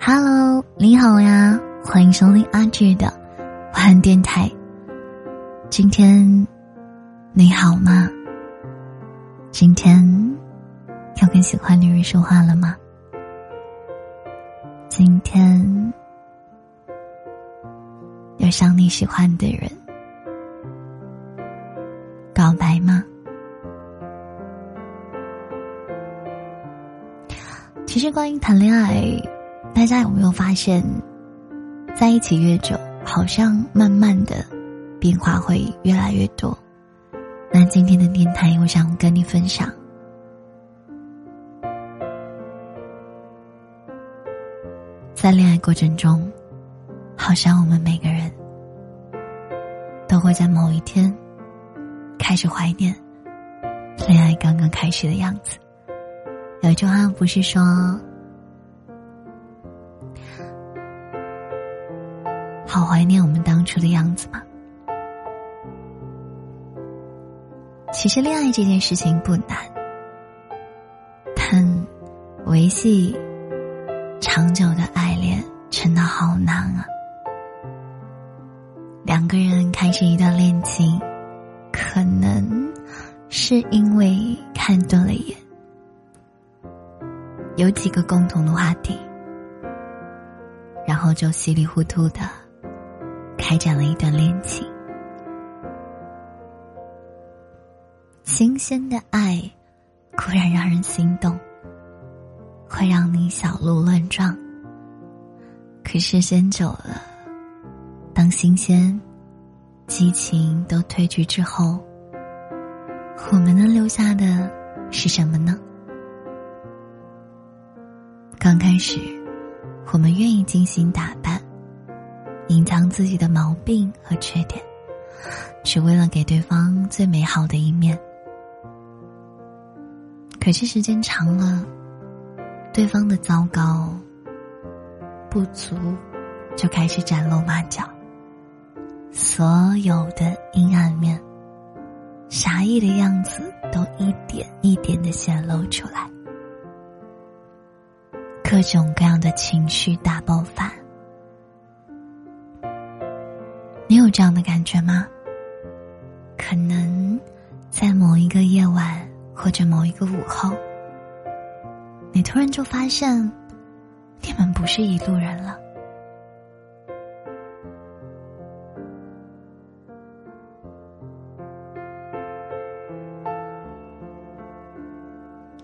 Hello，你好呀，欢迎收听阿志的晚安电台。今天你好吗？今天要跟喜欢的人说话了吗？今天要向你喜欢的人告白吗？其实，关于谈恋爱，大家有没有发现，在一起越久，好像慢慢的变化会越来越多？那今天的电台，我想跟你分享，在恋爱过程中，好像我们每个人都会在某一天开始怀念恋爱刚刚开始的样子。有一句话不是说，好怀念我们当初的样子吗？其实恋爱这件事情不难，但维系长久的爱恋真的好难啊！两个人开始一段恋情，可能是因为看对了眼。有几个共同的话题，然后就稀里糊涂的开展了一段恋情。新鲜的爱固然让人心动，会让你小鹿乱撞。可时间久了，当新鲜、激情都褪去之后，我们能留下的是什么呢？刚开始，我们愿意精心打扮，隐藏自己的毛病和缺点，只为了给对方最美好的一面。可是时间长了，对方的糟糕、不足就开始展露马脚，所有的阴暗面、狭义的样子都一点一点的显露出来。各种各样的情绪大爆发，你有这样的感觉吗？可能在某一个夜晚或者某一个午后，你突然就发现，你们不是一路人了。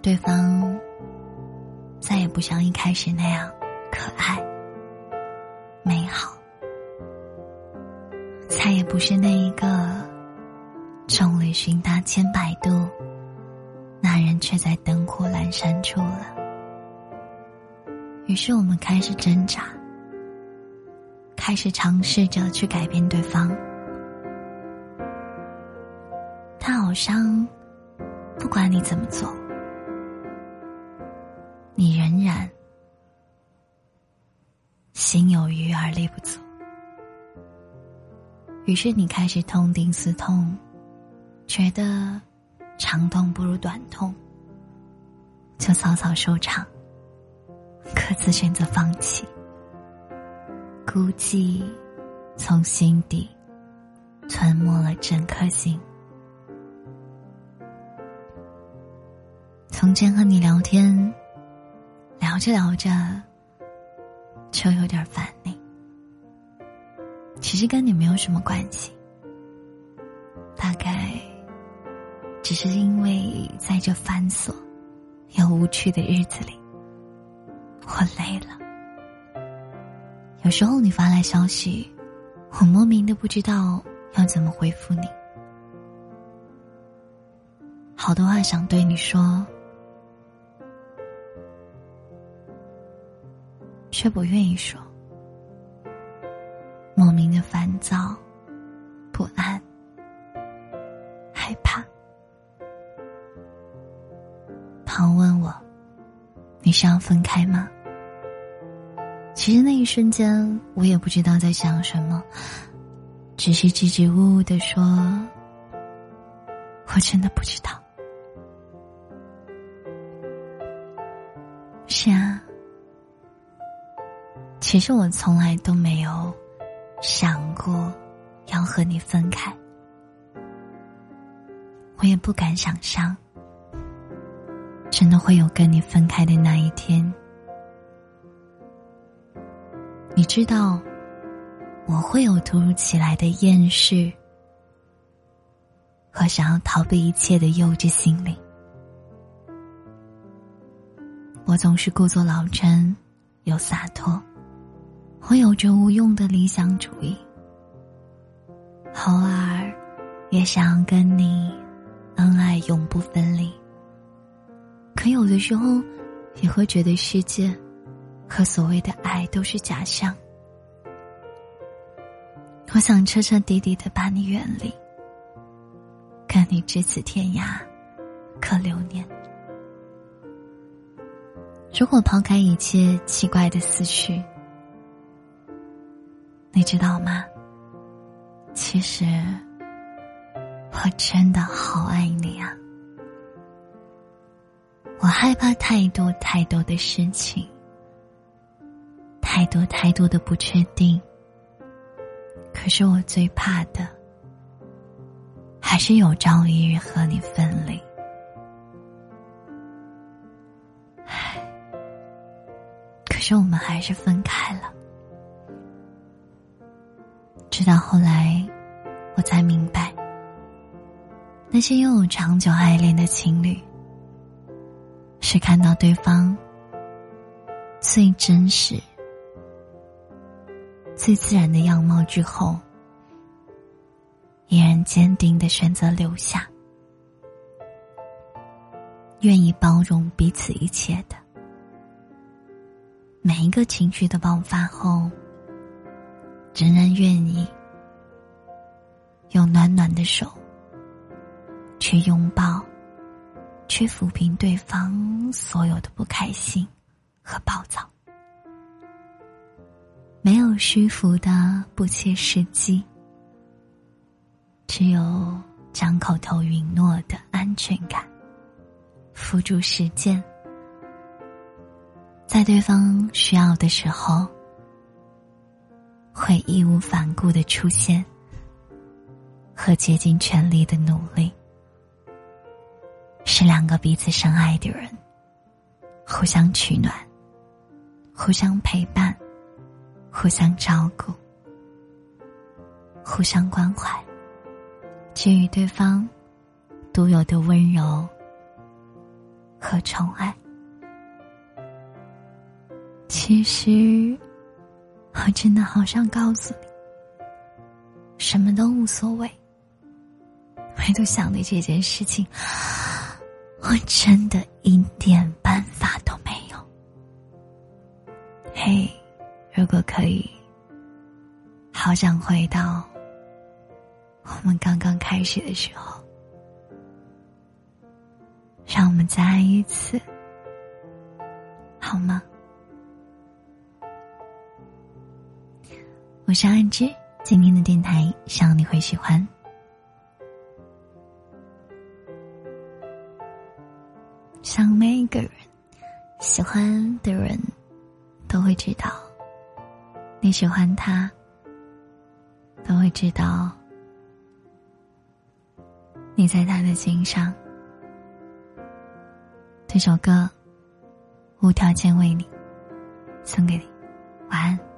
对方。再也不像一开始那样可爱、再也不是那一个众里寻他千百度，那人却在灯火阑珊处了。于是我们开始挣扎，开始尝试着去改变对方。他好像不管你怎么做。你仍然心有余而力不足，于是你开始痛定思痛，觉得长痛不如短痛，就草草收场，各自选择放弃。孤寂从心底吞没了整颗心。从前和你聊天。聊着聊着，就有点烦你。其实跟你没有什么关系，大概只是因为在这繁琐又无趣的日子里，我累了。有时候你发来消息，我莫名的不知道要怎么回复你，好多话想对你说。却不愿意说，莫名的烦躁、不安、害怕。旁问我：“你是要分开吗？”其实那一瞬间，我也不知道在想什么，只是支支吾吾的说：“我真的不知道。”是啊。其实我从来都没有想过要和你分开，我也不敢想象，真的会有跟你分开的那一天。你知道，我会有突如其来的厌世和想要逃避一切的幼稚心理。我总是故作老成又洒脱。我有着无用的理想主义，偶尔也想跟你恩爱永不分离。可有的时候，也会觉得世界和所谓的爱都是假象。我想彻彻底底的把你远离，跟你咫尺天涯，可留念。如果抛开一切奇怪的思绪。你知道吗？其实我真的好爱你啊！我害怕太多太多的事情，太多太多的不确定。可是我最怕的，还是有朝一日和你分离。唉，可是我们还是分开了。直到后来，我才明白，那些拥有长久爱恋的情侣，是看到对方最真实、最自然的样貌之后，依然坚定的选择留下，愿意包容彼此一切的。每一个情绪的爆发后。仍然愿意用暖暖的手去拥抱，去抚平对方所有的不开心和暴躁，没有虚浮的不切实际，只有将口头允诺的安全感，付诸实践，在对方需要的时候。会义无反顾的出现，和竭尽全力的努力，是两个彼此深爱的人，互相取暖，互相陪伴，互相照顾，互相关怀，给予对方独有的温柔和宠爱。其实。我真的好想告诉你，什么都无所谓，唯独想的这件事情，我真的一点办法都没有。嘿，如果可以，好想回到我们刚刚开始的时候，让我们再爱一次，好吗？我是安之，今天的电台，希望你会喜欢。想每一个人喜欢的人，都会知道你喜欢他，都会知道你在他的心上。这首歌无条件为你送给你，晚安。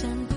and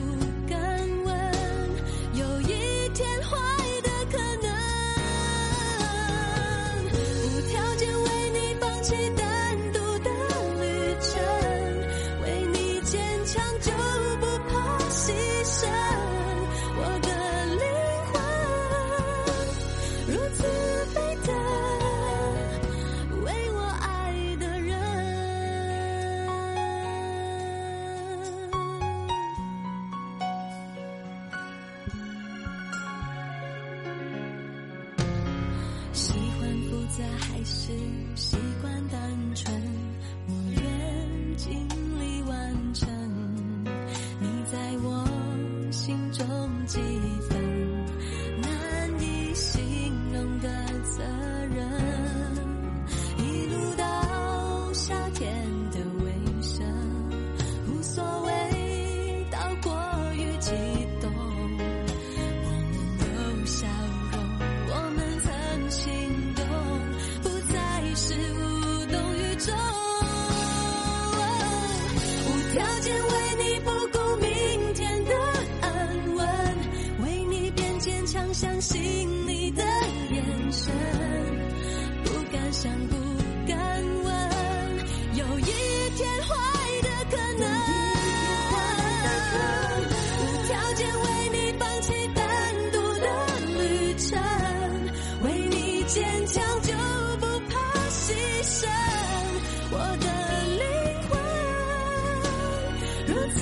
几分难以形容的责任。一路到夏天的尾声，无所谓到过于激动。我们有笑容，我们曾心动，不再是无动于衷。无条件信你的眼神，不敢想，不敢问，有一天坏的可能。无条件为你放弃单独的旅程，为你坚强就不怕牺牲。我的灵魂如此